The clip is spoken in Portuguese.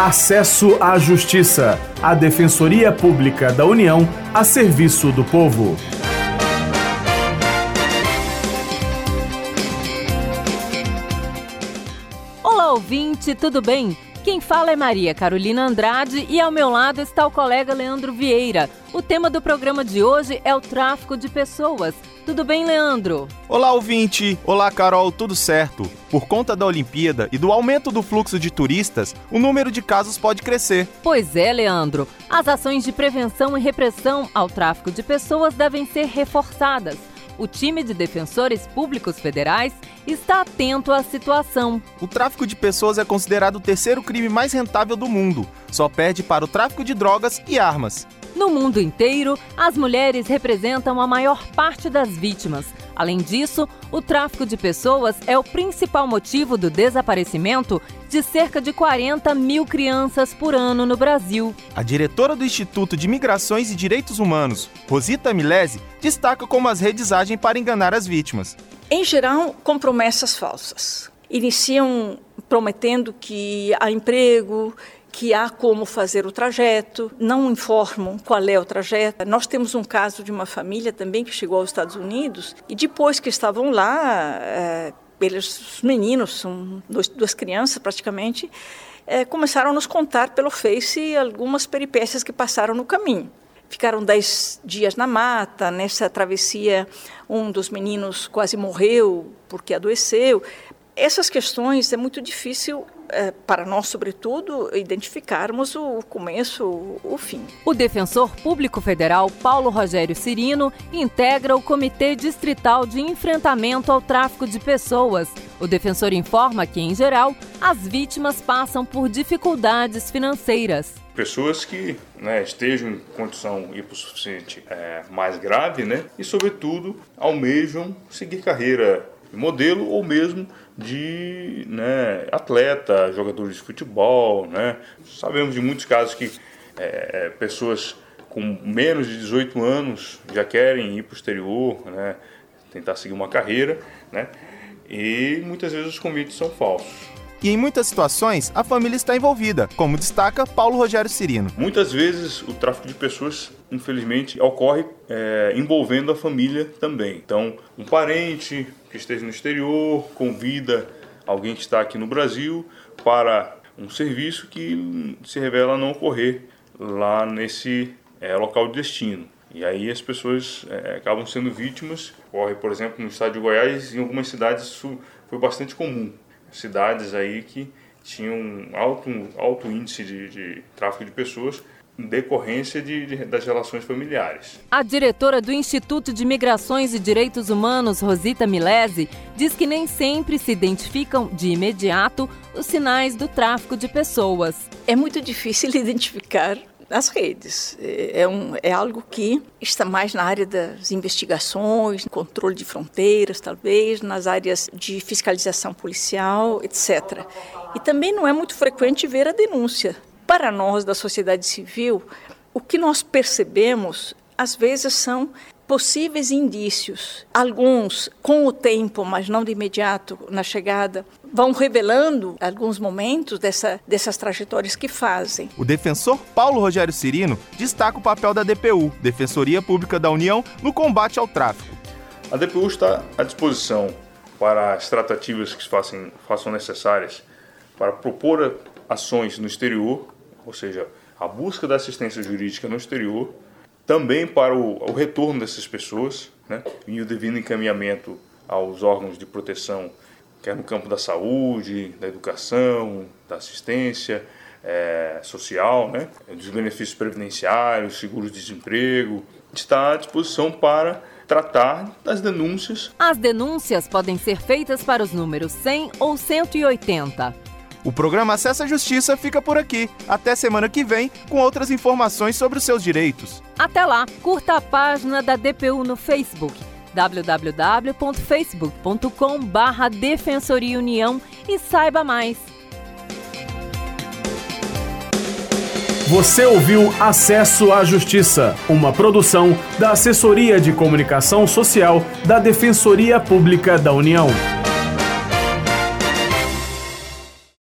Acesso à Justiça, a Defensoria Pública da União a serviço do povo. Olá, ouvinte, tudo bem? Quem fala é Maria Carolina Andrade e ao meu lado está o colega Leandro Vieira. O tema do programa de hoje é o tráfico de pessoas. Tudo bem, Leandro? Olá, ouvinte! Olá, Carol, tudo certo? Por conta da Olimpíada e do aumento do fluxo de turistas, o número de casos pode crescer. Pois é, Leandro. As ações de prevenção e repressão ao tráfico de pessoas devem ser reforçadas o time de defensores públicos federais está atento à situação. O tráfico de pessoas é considerado o terceiro crime mais rentável do mundo. Só perde para o tráfico de drogas e armas. No mundo inteiro, as mulheres representam a maior parte das vítimas. Além disso, o tráfico de pessoas é o principal motivo do desaparecimento de cerca de 40 mil crianças por ano no Brasil. A diretora do Instituto de Migrações e Direitos Humanos, Rosita Milese, destaca como as redes agem para enganar as vítimas. Em geral, com promessas falsas. Iniciam prometendo que há emprego, que há como fazer o trajeto, não informam qual é o trajeto. Nós temos um caso de uma família também que chegou aos Estados Unidos e depois que estavam lá, é, eles, os meninos, são dois, duas crianças praticamente, é, começaram a nos contar pelo Face algumas peripécias que passaram no caminho. Ficaram dez dias na mata, nessa travessia um dos meninos quase morreu porque adoeceu. Essas questões é muito difícil é, para nós, sobretudo, identificarmos o começo, o fim. O defensor público federal Paulo Rogério Cirino integra o Comitê Distrital de Enfrentamento ao Tráfico de Pessoas. O defensor informa que, em geral, as vítimas passam por dificuldades financeiras pessoas que né, estejam em condição hipossuficiente é, mais grave, né, e sobretudo almejam seguir carreira de modelo ou mesmo de né, atleta, jogadores de futebol. Né? Sabemos de muitos casos que é, é pessoas com menos de 18 anos já querem ir para o exterior, né? tentar seguir uma carreira, né? e muitas vezes os convites são falsos. E em muitas situações, a família está envolvida, como destaca Paulo Rogério Cirino. Muitas vezes o tráfico de pessoas, infelizmente, ocorre é, envolvendo a família também. Então, um parente que esteja no exterior convida alguém que está aqui no Brasil para um serviço que se revela não ocorrer lá nesse é, local de destino. E aí as pessoas é, acabam sendo vítimas. Ocorre, por exemplo, no estado de Goiás, em algumas cidades isso foi bastante comum cidades aí que tinham alto, alto índice de, de tráfico de pessoas em decorrência de, de, das relações familiares. A diretora do Instituto de Migrações e Direitos Humanos, Rosita Milese, diz que nem sempre se identificam de imediato os sinais do tráfico de pessoas. É muito difícil identificar nas redes. É, é, um, é algo que está mais na área das investigações, controle de fronteiras, talvez, nas áreas de fiscalização policial, etc. E também não é muito frequente ver a denúncia. Para nós, da sociedade civil, o que nós percebemos, às vezes, são possíveis indícios, alguns com o tempo, mas não de imediato na chegada, vão revelando alguns momentos dessa, dessas trajetórias que fazem. O defensor Paulo Rogério Cirino destaca o papel da DPU, Defensoria Pública da União, no combate ao tráfico. A DPU está à disposição para as tratativas que façam, façam necessárias para propor ações no exterior, ou seja, a busca da assistência jurídica no exterior, também para o, o retorno dessas pessoas né, e o devido encaminhamento aos órgãos de proteção, quer no campo da saúde, da educação, da assistência é, social, né, dos benefícios previdenciários, seguros de desemprego, está à disposição para tratar das denúncias. As denúncias podem ser feitas para os números 100 ou 180. O programa Acesso à Justiça fica por aqui. Até semana que vem com outras informações sobre os seus direitos. Até lá, curta a página da DPU no Facebook www.facebook.com barra Defensoria União e saiba mais. Você ouviu Acesso à Justiça, uma produção da Assessoria de Comunicação Social da Defensoria Pública da União.